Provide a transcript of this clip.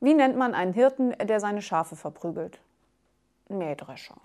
Wie nennt man einen Hirten, der seine Schafe verprügelt? Mähdrescher.